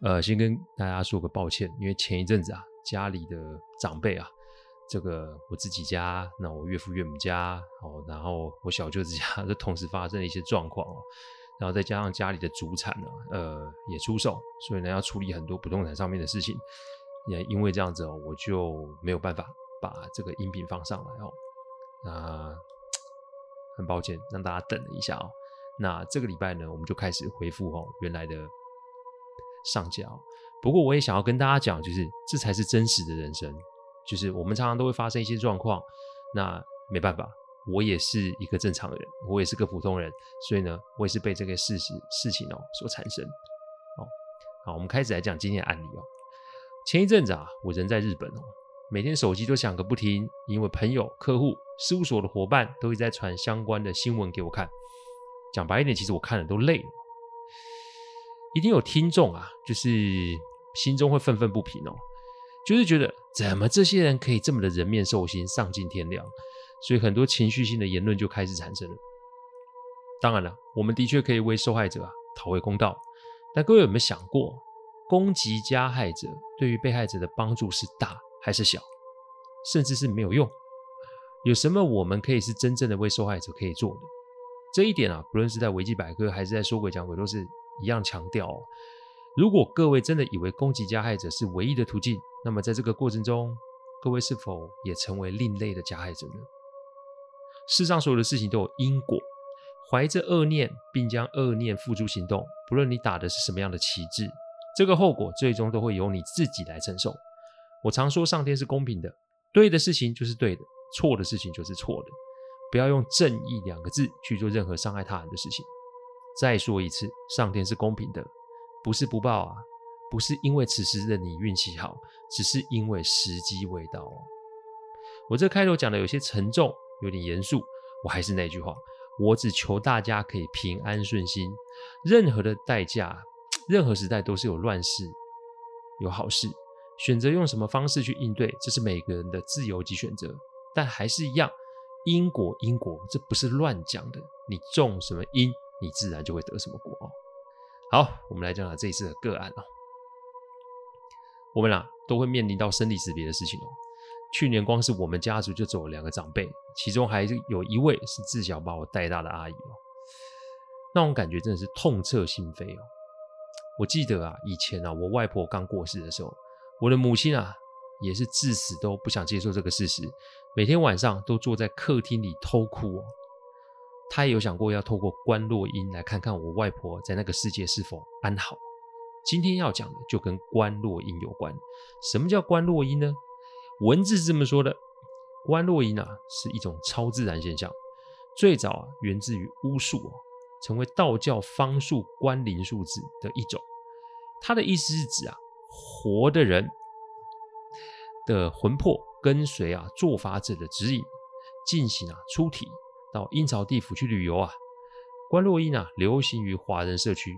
呃，先跟大家说个抱歉，因为前一阵子啊，家里的长辈啊，这个我自己家，那我岳父岳母家，哦，然后我小舅子家，都同时发生了一些状况哦，然后再加上家里的祖产呢，呃，也出售，所以呢，要处理很多不动产上面的事情，也因为这样子哦，我就没有办法把这个音频放上来哦，那很抱歉让大家等了一下哦，那这个礼拜呢，我们就开始恢复哦原来的。上架，不过我也想要跟大家讲，就是这才是真实的人生，就是我们常常都会发生一些状况，那没办法，我也是一个正常人，我也是个普通人，所以呢，我也是被这个事实事情哦所产生。哦，好，我们开始来讲今天的案例哦。前一阵子啊，我人在日本哦，每天手机都响个不停，因为朋友、客户、事务所的伙伴都一直在传相关的新闻给我看。讲白一点，其实我看了都累了。一定有听众啊，就是心中会愤愤不平哦，就是觉得怎么这些人可以这么的人面兽心、丧尽天良，所以很多情绪性的言论就开始产生了。当然了，我们的确可以为受害者啊讨回公道，但各位有没有想过，攻击加害者对于被害者的帮助是大还是小，甚至是没有用？有什么我们可以是真正的为受害者可以做的？这一点啊，不论是在维基百科还是在说鬼讲鬼，都是。一样强调，如果各位真的以为攻击加害者是唯一的途径，那么在这个过程中，各位是否也成为另类的加害者呢？世上所有的事情都有因果，怀着恶念并将恶念付诸行动，不论你打的是什么样的旗帜，这个后果最终都会由你自己来承受。我常说，上天是公平的，对的事情就是对的，错的事情就是错的，不要用正义两个字去做任何伤害他人的事情。再说一次，上天是公平的，不是不报啊，不是因为此时的你运气好，只是因为时机未到哦。我这开头讲的有些沉重，有点严肃，我还是那句话，我只求大家可以平安顺心。任何的代价，任何时代都是有乱世，有好事，选择用什么方式去应对，这是每个人的自由及选择。但还是一样，因果因果，这不是乱讲的，你种什么因，你自然就会得什么果哦。好，我们来讲讲这一次的个案哦。我们俩都会面临到生离死别的事情哦。去年光是我们家族就走了两个长辈，其中还有一位是自小把我带大的阿姨哦。那种感觉真的是痛彻心扉哦。我记得啊，以前啊，我外婆刚过世的时候，我的母亲啊，也是至死都不想接受这个事实，每天晚上都坐在客厅里偷哭哦。他也有想过要透过观落阴来看看我外婆在那个世界是否安好。今天要讲的就跟观落阴有关。什么叫观落阴呢？文字是这么说的：观落阴啊，是一种超自然现象，最早啊源自于巫术哦，成为道教方术观灵术字的一种。它的意思是指啊，活的人的魂魄跟随啊做法者的指引，进行啊出体。到阴曹地府去旅游啊，观落阴啊，流行于华人社区。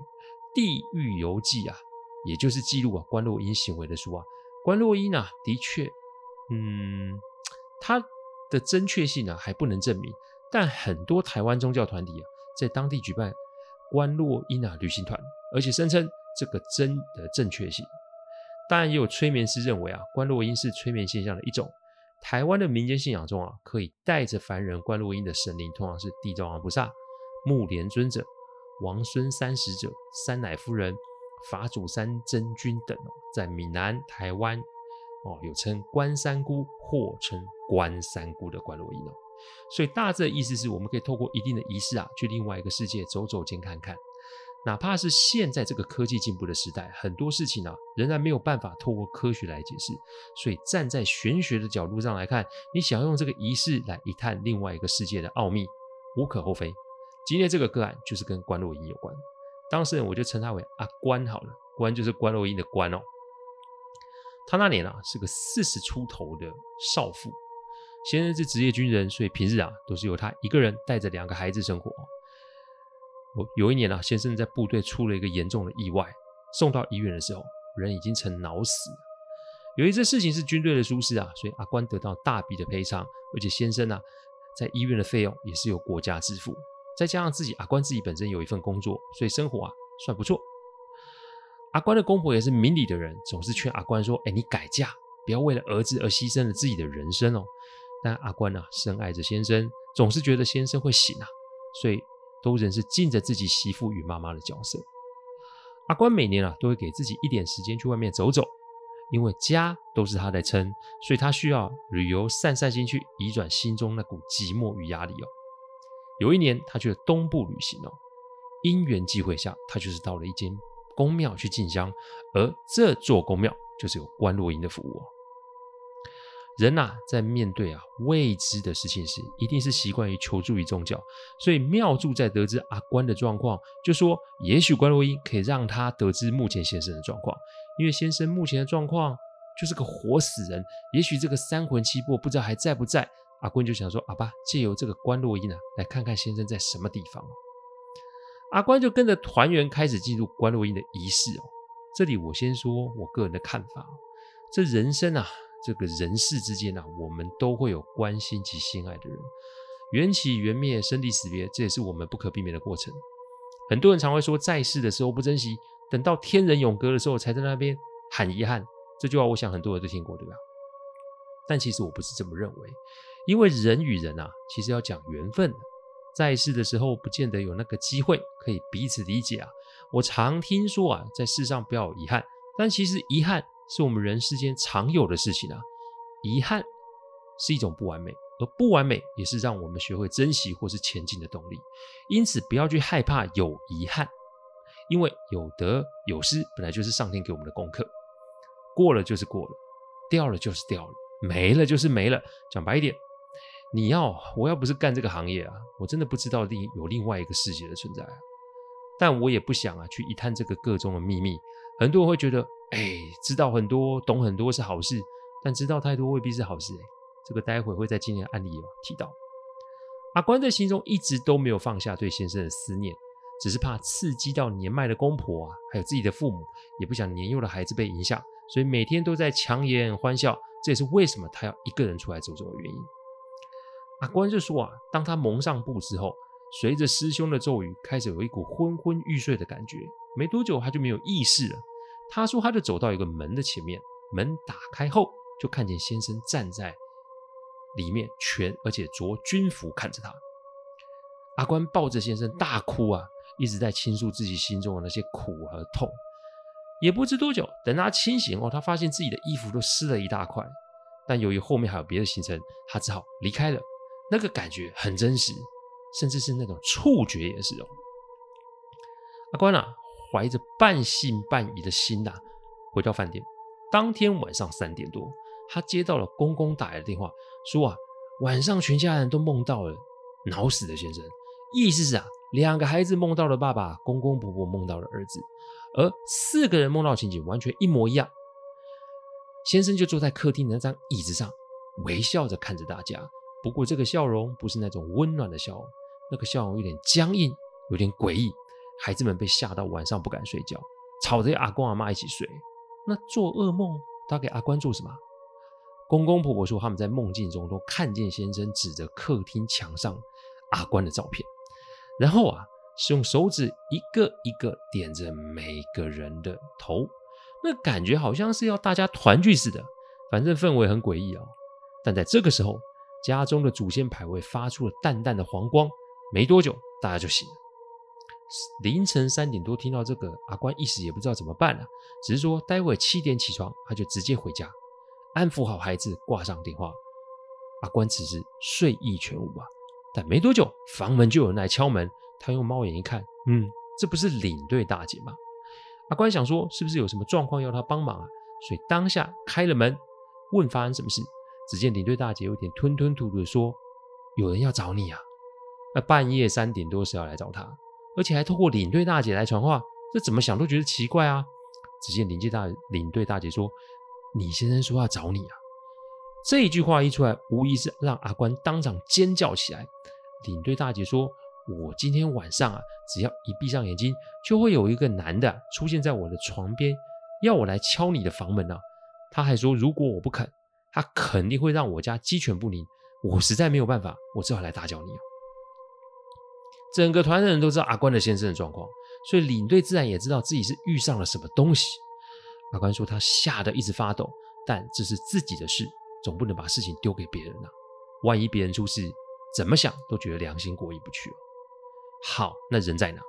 地狱游记啊，也就是记录啊观落阴行为的书啊。观落阴啊，的确，嗯，它的真确性啊还不能证明。但很多台湾宗教团体啊，在当地举办观落阴啊旅行团，而且声称这个真的正确性。当然，也有催眠师认为啊，观落阴是催眠现象的一种。台湾的民间信仰中啊，可以带着凡人观落阴的神灵，通常是地藏王菩萨、目连尊者、王孙三使者、三奶夫人、法主三真君等哦。在闽南、台湾哦，有称关三姑或称关三姑的观落阴哦。所以大致的意思是我们可以透过一定的仪式啊，去另外一个世界走走见看看。哪怕是现在这个科技进步的时代，很多事情啊仍然没有办法透过科学来解释。所以站在玄学的角度上来看，你想要用这个仪式来一探另外一个世界的奥秘，无可厚非。今天这个个案就是跟观落音有关，当事人我就称他为阿关好了，关就是观落音的关哦。他那年啊是个四十出头的少妇，先生是职业军人，所以平日啊都是由他一个人带着两个孩子生活。有一年啊，先生在部队出了一个严重的意外，送到医院的时候，人已经成脑死了。由于这事情是军队的疏失啊，所以阿关得到大笔的赔偿，而且先生啊在医院的费用也是由国家支付。再加上自己阿关自己本身有一份工作，所以生活啊算不错。阿关的公婆也是明理的人，总是劝阿关说：“哎，你改嫁，不要为了儿子而牺牲了自己的人生哦。”但阿关啊深爱着先生，总是觉得先生会醒啊，所以。都仍是尽着自己媳妇与妈妈的角色。阿关每年啊都会给自己一点时间去外面走走，因为家都是他在撑，所以他需要旅游散散心，去移转心中那股寂寞与压力哦。有一年他去了东部旅行哦，因缘际会下，他就是到了一间宫庙去进香，而这座宫庙就是有观落音的服务哦。人呐、啊，在面对啊未知的事情时，一定是习惯于求助于宗教。所以庙祝在得知阿关的状况，就说也许观落音可以让他得知目前先生的状况，因为先生目前的状况就是个活死人，也许这个三魂七魄不知道还在不在。阿关就想说，阿爸借由这个观落音啊，来看看先生在什么地方。阿关就跟着团员开始进入观落音的仪式哦。这里我先说我个人的看法，这人生啊。这个人世之间啊，我们都会有关心及心爱的人，缘起缘灭，生离死别，这也是我们不可避免的过程。很多人常会说，在世的时候不珍惜，等到天人永隔的时候才在那边喊遗憾。这句话，我想很多人都听过，对吧？但其实我不是这么认为，因为人与人啊，其实要讲缘分，在世的时候不见得有那个机会可以彼此理解啊。我常听说啊，在世上不要有遗憾，但其实遗憾。是我们人世间常有的事情啊，遗憾是一种不完美，而不完美也是让我们学会珍惜或是前进的动力。因此，不要去害怕有遗憾，因为有得有失本来就是上天给我们的功课，过了就是过了，掉了就是掉了，没了就是没了。讲白一点，你要我要不是干这个行业啊，我真的不知道另有另外一个世界的存在啊。但我也不想啊去一探这个个中的秘密。很多人会觉得。哎，知道很多、懂很多是好事，但知道太多未必是好事。哎，这个待会会在今天的案例有提到。阿关在心中一直都没有放下对先生的思念，只是怕刺激到年迈的公婆啊，还有自己的父母，也不想年幼的孩子被影响，所以每天都在强颜欢笑。这也是为什么他要一个人出来走走的原因。阿关就说啊，当他蒙上布之后，随着师兄的咒语，开始有一股昏昏欲睡的感觉，没多久他就没有意识了。他说：“他就走到一个门的前面，门打开后，就看见先生站在里面，全而且着军服看着他。阿关抱着先生大哭啊，一直在倾诉自己心中的那些苦和痛。也不知多久，等他清醒后，他发现自己的衣服都湿了一大块。但由于后面还有别的行程，他只好离开了。那个感觉很真实，甚至是那种触觉也是哦。阿关啊。”怀着半信半疑的心呐、啊，回到饭店。当天晚上三点多，他接到了公公打来的电话，说啊，晚上全家人都梦到了脑死的先生。意思是啊，两个孩子梦到了爸爸，公公婆婆梦到了儿子，而四个人梦到情景完全一模一样。先生就坐在客厅的那张椅子上，微笑着看着大家。不过这个笑容不是那种温暖的笑容，那个笑容有点僵硬，有点诡异。孩子们被吓到，晚上不敢睡觉，吵着阿公阿妈一起睡。那做噩梦他给阿关做什么？公公婆婆说他们在梦境中都看见先生指着客厅墙上阿关的照片，然后啊是用手指一个一个点着每个人的头，那感觉好像是要大家团聚似的，反正氛围很诡异啊。但在这个时候，家中的祖先牌位发出了淡淡的黄光，没多久大家就醒了。凌晨三点多听到这个，阿关一时也不知道怎么办了，只是说待会七点起床，他就直接回家。安抚好孩子，挂上电话。阿关此时睡意全无啊，但没多久，房门就有人来敲门。他用猫眼一看，嗯，这不是领队大姐吗？阿关想说，是不是有什么状况要他帮忙啊？所以当下开了门，问发生什么事。只见领队大姐有点吞吞吐吐的说：“有人要找你啊！那半夜三点多是要来找他，而且还透过领队大姐来传话，这怎么想都觉得奇怪啊！”只见领队大领队大姐说：“你先生说要找你啊！”这一句话一出来，无疑是让阿关当场尖叫起来。领队大姐说：“我今天晚上啊，只要一闭上眼睛，就会有一个男的出现在我的床边，要我来敲你的房门啊！他还说，如果我不肯。”他肯定会让我家鸡犬不宁，我实在没有办法，我只好来打搅你。整个团的人都知道阿关的先生的状况，所以领队自然也知道自己是遇上了什么东西。阿关说他吓得一直发抖，但这是自己的事，总不能把事情丢给别人啊。万一别人出事，怎么想都觉得良心过意不去。好，那人在哪？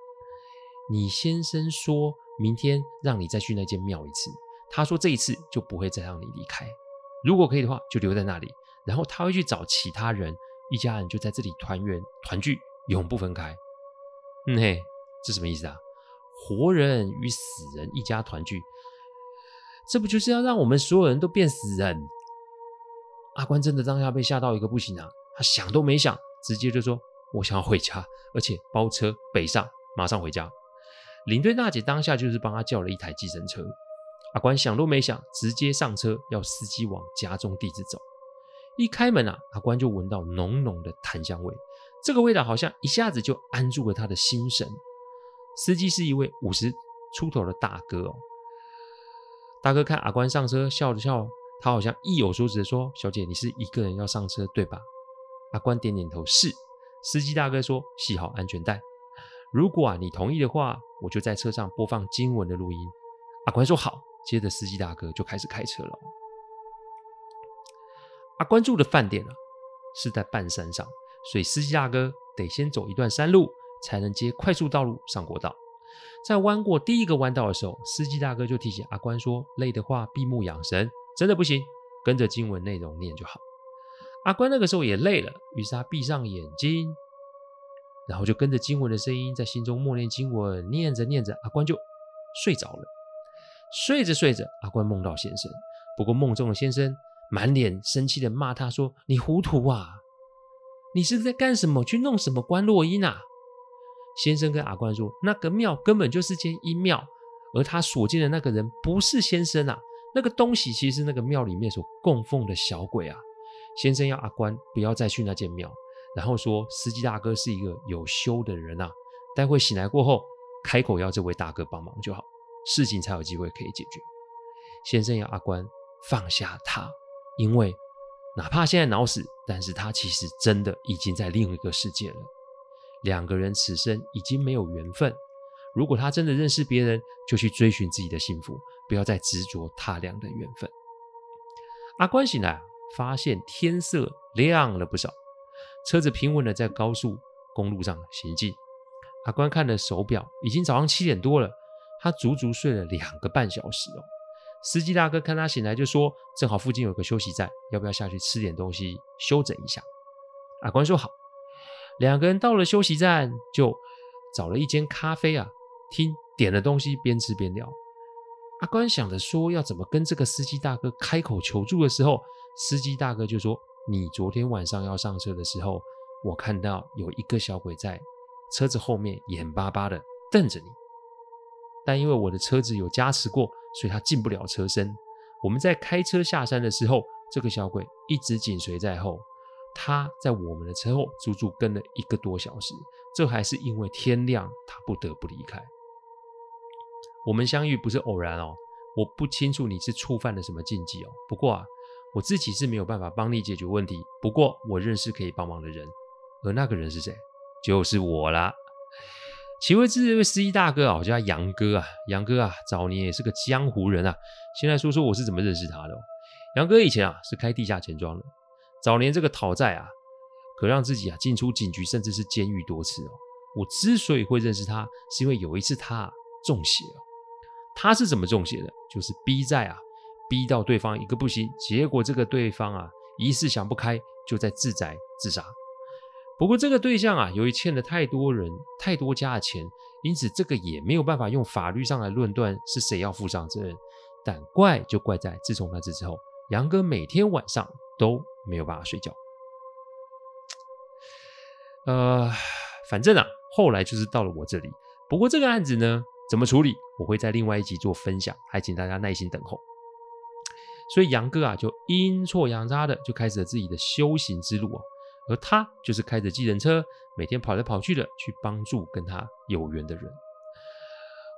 你先生说明天让你再去那间庙一次，他说这一次就不会再让你离开。如果可以的话，就留在那里。然后他会去找其他人，一家人就在这里团圆团聚，永不分开。嗯嘿，这什么意思啊？活人与死人一家团聚，这不就是要让我们所有人都变死人？阿关真的当下被吓到一个不行啊！他想都没想，直接就说：“我想要回家，而且包车北上，马上回家。”领队大姐当下就是帮他叫了一台计程车。阿关想都没想，直接上车，要司机往家中地址走。一开门啊，阿关就闻到浓浓的檀香味，这个味道好像一下子就安住了他的心神。司机是一位五十出头的大哥哦。大哥看阿关上车，笑了笑，他好像意有所指的说：“小姐，你是一个人要上车对吧？”阿关点点头，是。司机大哥说：“系好安全带。如果啊你同意的话，我就在车上播放经文的录音。”阿关说：“好。”接着，司机大哥就开始开车了。阿关住的饭店啊，是在半山上，所以司机大哥得先走一段山路，才能接快速道路上国道。在弯过第一个弯道的时候，司机大哥就提醒阿关说：“累的话，闭目养神，真的不行，跟着经文内容念就好。”阿关那个时候也累了，于是他闭上眼睛，然后就跟着经文的声音，在心中默念经文，念着念着，阿关就睡着了。睡着睡着，阿关梦到先生。不过梦中的先生满脸生气的骂他说：“你糊涂啊！你是在干什么？去弄什么观落音啊？”先生跟阿关说：“那个庙根本就是间阴庙，而他所见的那个人不是先生啊，那个东西其实是那个庙里面所供奉的小鬼啊。”先生要阿关不要再去那间庙，然后说：“司机大哥是一个有修的人啊，待会醒来过后，开口要这位大哥帮忙就好。”事情才有机会可以解决。先生要阿关放下他，因为哪怕现在脑死，但是他其实真的已经在另一个世界了。两个人此生已经没有缘分。如果他真的认识别人，就去追寻自己的幸福，不要再执着他俩的缘分。阿关醒来，发现天色亮了不少，车子平稳的在高速公路上行进。阿关看了手表，已经早上七点多了。他足足睡了两个半小时哦。司机大哥看他醒来就说：“正好附近有个休息站，要不要下去吃点东西休整一下？”阿关说：“好。”两个人到了休息站，就找了一间咖啡啊听，点了东西，边吃边聊。阿关想着说要怎么跟这个司机大哥开口求助的时候，司机大哥就说：“你昨天晚上要上车的时候，我看到有一个小鬼在车子后面眼巴巴的瞪着你。”但因为我的车子有加持过，所以他进不了车身。我们在开车下山的时候，这个小鬼一直紧随在后。他在我们的车后足足跟了一个多小时，这还是因为天亮，他不得不离开。我们相遇不是偶然哦，我不清楚你是触犯了什么禁忌哦。不过啊，我自己是没有办法帮你解决问题。不过我认识可以帮忙的人，而那个人是谁？就是我啦。其为这位司机大哥啊，我叫杨哥啊，杨哥啊，早年也是个江湖人啊。先来说说我是怎么认识他的。杨哥以前啊是开地下钱庄的，早年这个讨债啊，可让自己啊进出警局，甚至是监狱多次哦。我之所以会认识他，是因为有一次他中邪哦。他是怎么中邪的？就是逼债啊，逼到对方一个不行，结果这个对方啊一时想不开，就在自宅自杀。不过这个对象啊，由于欠了太多人太多家的钱，因此这个也没有办法用法律上来论断是谁要负上责任。但怪就怪在自从那次之后，杨哥每天晚上都没有办法睡觉。呃，反正啊，后来就是到了我这里。不过这个案子呢，怎么处理，我会在另外一集做分享，还请大家耐心等候。所以杨哥啊，就阴错阳差的就开始了自己的修行之路啊。而他就是开着计程车，每天跑来跑去的去帮助跟他有缘的人。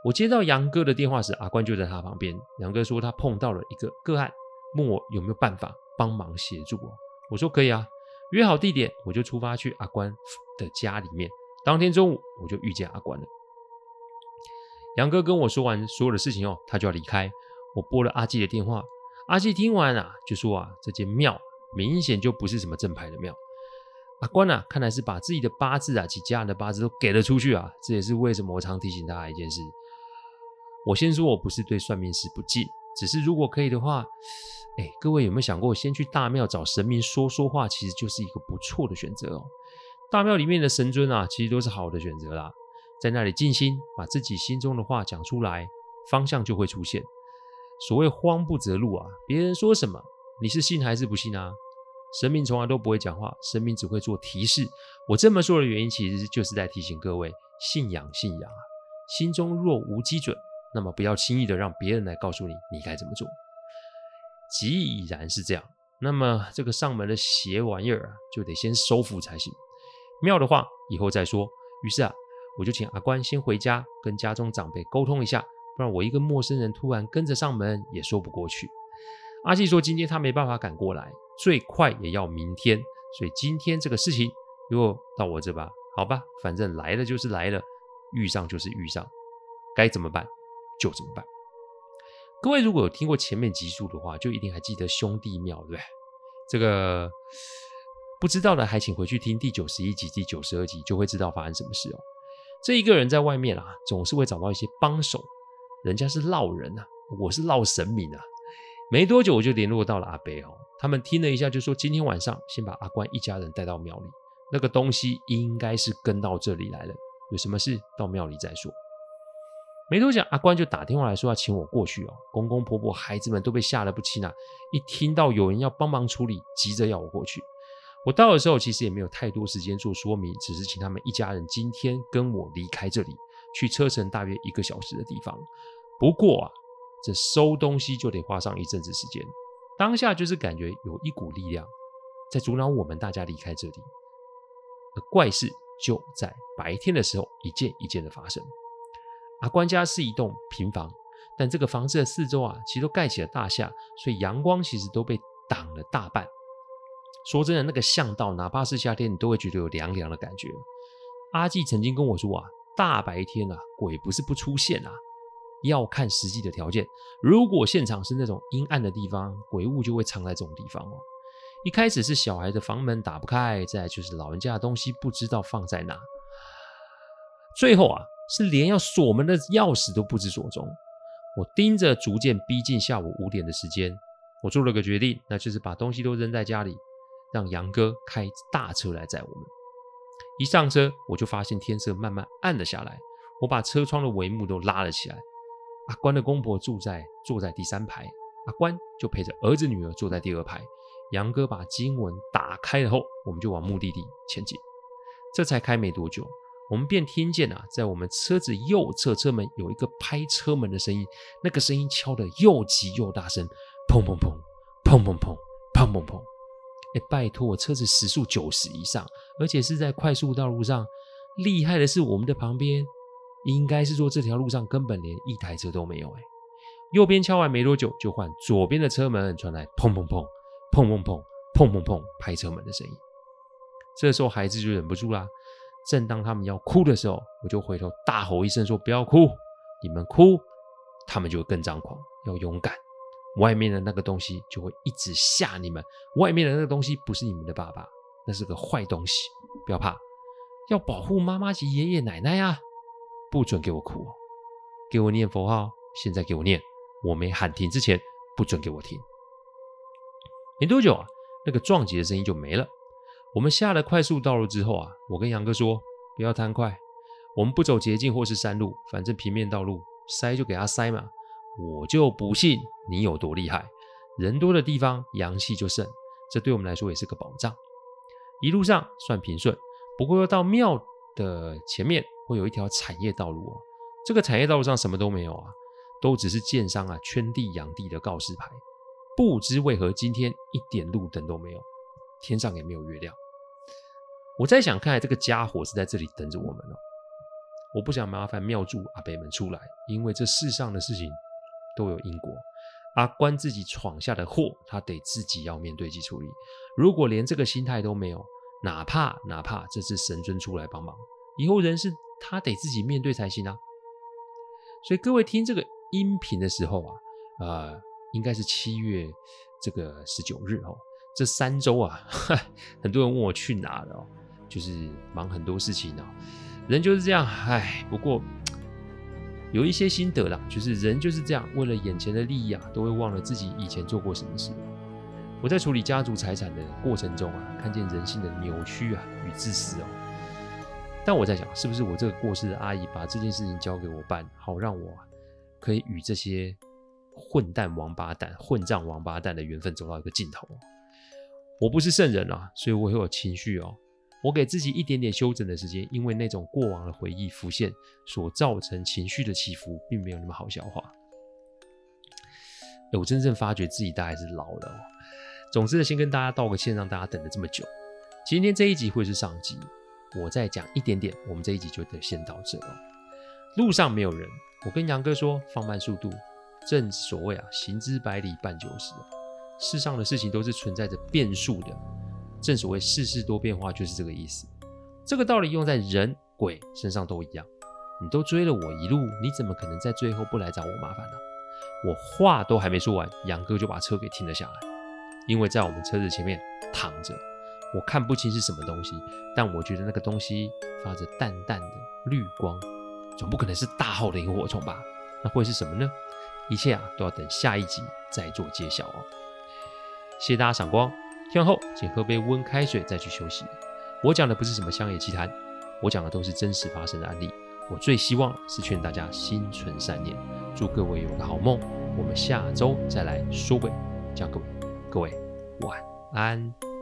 我接到杨哥的电话时，阿关就在他旁边。杨哥说他碰到了一个个案，问我有没有办法帮忙协助。我我说可以啊。约好地点，我就出发去阿关的家里面。当天中午，我就遇见阿关了。杨哥跟我说完所有的事情后，他就要离开。我拨了阿纪的电话，阿纪听完啊，就说啊，这间庙明显就不是什么正牌的庙。阿关啊，看来是把自己的八字啊及家人的八字都给了出去啊。这也是为什么我常提醒大家一件事。我先说，我不是对算命师不敬，只是如果可以的话。哎，各位有没有想过，先去大庙找神明说说话，其实就是一个不错的选择哦。大庙里面的神尊啊，其实都是好的选择啦。在那里静心，把自己心中的话讲出来，方向就会出现。所谓慌不择路啊，别人说什么，你是信还是不信啊？神明从来都不会讲话，神明只会做提示。我这么说的原因，其实就是在提醒各位，信仰信仰啊，心中若无基准，那么不要轻易的让别人来告诉你，你该怎么做。既然是这样，那么这个上门的邪玩意儿啊，就得先收服才行。庙的话，以后再说。于是啊，我就请阿关先回家，跟家中长辈沟通一下，不然我一个陌生人突然跟着上门也说不过去。阿纪说今天他没办法赶过来，最快也要明天，所以今天这个事情如果到我这吧。好吧，反正来了就是来了，遇上就是遇上，该怎么办就怎么办。各位如果有听过前面集数的话，就一定还记得兄弟庙，对不对？这个不知道的还请回去听第九十一集、第九十二集，就会知道发生什么事哦。这一个人在外面啊，总是会找到一些帮手，人家是烙人啊，我是烙神明啊。没多久我就联络到了阿伯哦，他们听了一下，就说今天晚上先把阿关一家人带到庙里，那个东西应该是跟到这里来了，有什么事到庙里再说。没多久，阿关就打电话来说要请我过去哦。公公婆婆、孩子们都被吓得不轻啊！一听到有人要帮忙处理，急着要我过去。我到的时候，其实也没有太多时间做说明，只是请他们一家人今天跟我离开这里，去车程大约一个小时的地方。不过啊，这收东西就得花上一阵子时间。当下就是感觉有一股力量在阻挠我们大家离开这里。而怪事就在白天的时候，一件一件的发生。阿关家是一栋平房，但这个房子的四周啊，其实都盖起了大厦，所以阳光其实都被挡了大半。说真的，那个巷道，哪怕是夏天，你都会觉得有凉凉的感觉。阿纪曾经跟我说啊，大白天啊，鬼不是不出现啊，要看实际的条件。如果现场是那种阴暗的地方，鬼物就会藏在这种地方哦。一开始是小孩的房门打不开，再就是老人家的东西不知道放在哪，最后啊。是连要锁门的钥匙都不知所踪。我盯着逐渐逼近下午五点的时间，我做了个决定，那就是把东西都扔在家里，让杨哥开大车来载我们。一上车，我就发现天色慢慢暗了下来。我把车窗的帷幕都拉了起来。阿关的公婆住在坐在第三排，阿关就陪着儿子女儿坐在第二排。杨哥把经文打开了后，我们就往目的地前进。这才开没多久。我们便听见啊，在我们车子右侧车门有一个拍车门的声音，那个声音敲得又急又大声，砰砰砰，砰砰砰，砰砰砰。哎，拜托，我车子时速九十以上，而且是在快速道路上。厉害的是，我们的旁边应该是说这条路上根本连一台车都没有。哎，右边敲完没多久，就换左边的车门传来砰砰砰，砰砰砰，砰砰砰，拍车门的声音。这时候孩子就忍不住啦。正当他们要哭的时候，我就回头大吼一声说：“不要哭！你们哭，他们就会更张狂。要勇敢，外面的那个东西就会一直吓你们。外面的那个东西不是你们的爸爸，那是个坏东西。不要怕，要保护妈妈及爷爷奶奶啊！不准给我哭哦，给我念佛号。现在给我念，我没喊停之前不准给我停。没多久啊，那个撞击的声音就没了。我们下了快速道路之后啊，我跟杨哥说：“不要贪快，我们不走捷径或是山路，反正平面道路塞就给他塞嘛。我就不信你有多厉害，人多的地方阳气就盛，这对我们来说也是个保障。一路上算平顺，不过要到庙的前面会有一条产业道路哦。这个产业道路上什么都没有啊，都只是建商啊圈地养地的告示牌。不知为何今天一点路灯都没有，天上也没有月亮。”我在想，看来这个家伙是在这里等着我们哦。我不想麻烦庙祝阿北们出来，因为这世上的事情都有因果。阿关自己闯下的祸，他得自己要面对及处理。如果连这个心态都没有，哪怕哪怕这次神尊出来帮忙，以后人是他得自己面对才行啊。所以各位听这个音频的时候啊，呃，应该是七月这个十九日哦。这三周啊，很多人问我去哪了哦。就是忙很多事情啊，人就是这样，唉。不过有一些心得啦，就是人就是这样，为了眼前的利益啊，都会忘了自己以前做过什么事。我在处理家族财产的过程中啊，看见人性的扭曲啊与自私哦。但我在想，是不是我这个过世的阿姨把这件事情交给我办，好让我可以与这些混蛋王八蛋、混账王八蛋的缘分走到一个尽头？我不是圣人啊，所以我会有情绪哦。我给自己一点点休整的时间，因为那种过往的回忆浮现所造成情绪的起伏，并没有那么好消化。我真正发觉自己大概是老了哦。总之，先跟大家道个歉，让大家等了这么久。今天这一集会是上集，我再讲一点点，我们这一集就得先到这了。路上没有人，我跟杨哥说放慢速度。正所谓啊，行之百里半九十。世上的事情都是存在着变数的。正所谓世事多变化，就是这个意思。这个道理用在人鬼身上都一样。你都追了我一路，你怎么可能在最后不来找我麻烦呢？我话都还没说完，杨哥就把车给停了下来。因为在我们车子前面躺着，我看不清是什么东西，但我觉得那个东西发着淡淡的绿光，总不可能是大号的萤火虫吧？那会是什么呢？一切啊，都要等下一集再做揭晓哦。谢谢大家赏光。听完后，请喝杯温开水再去休息。我讲的不是什么乡野奇谈，我讲的都是真实发生的案例。我最希望是劝大家心存善念，祝各位有个好梦。我们下周再来说鬼讲鬼，各位晚安。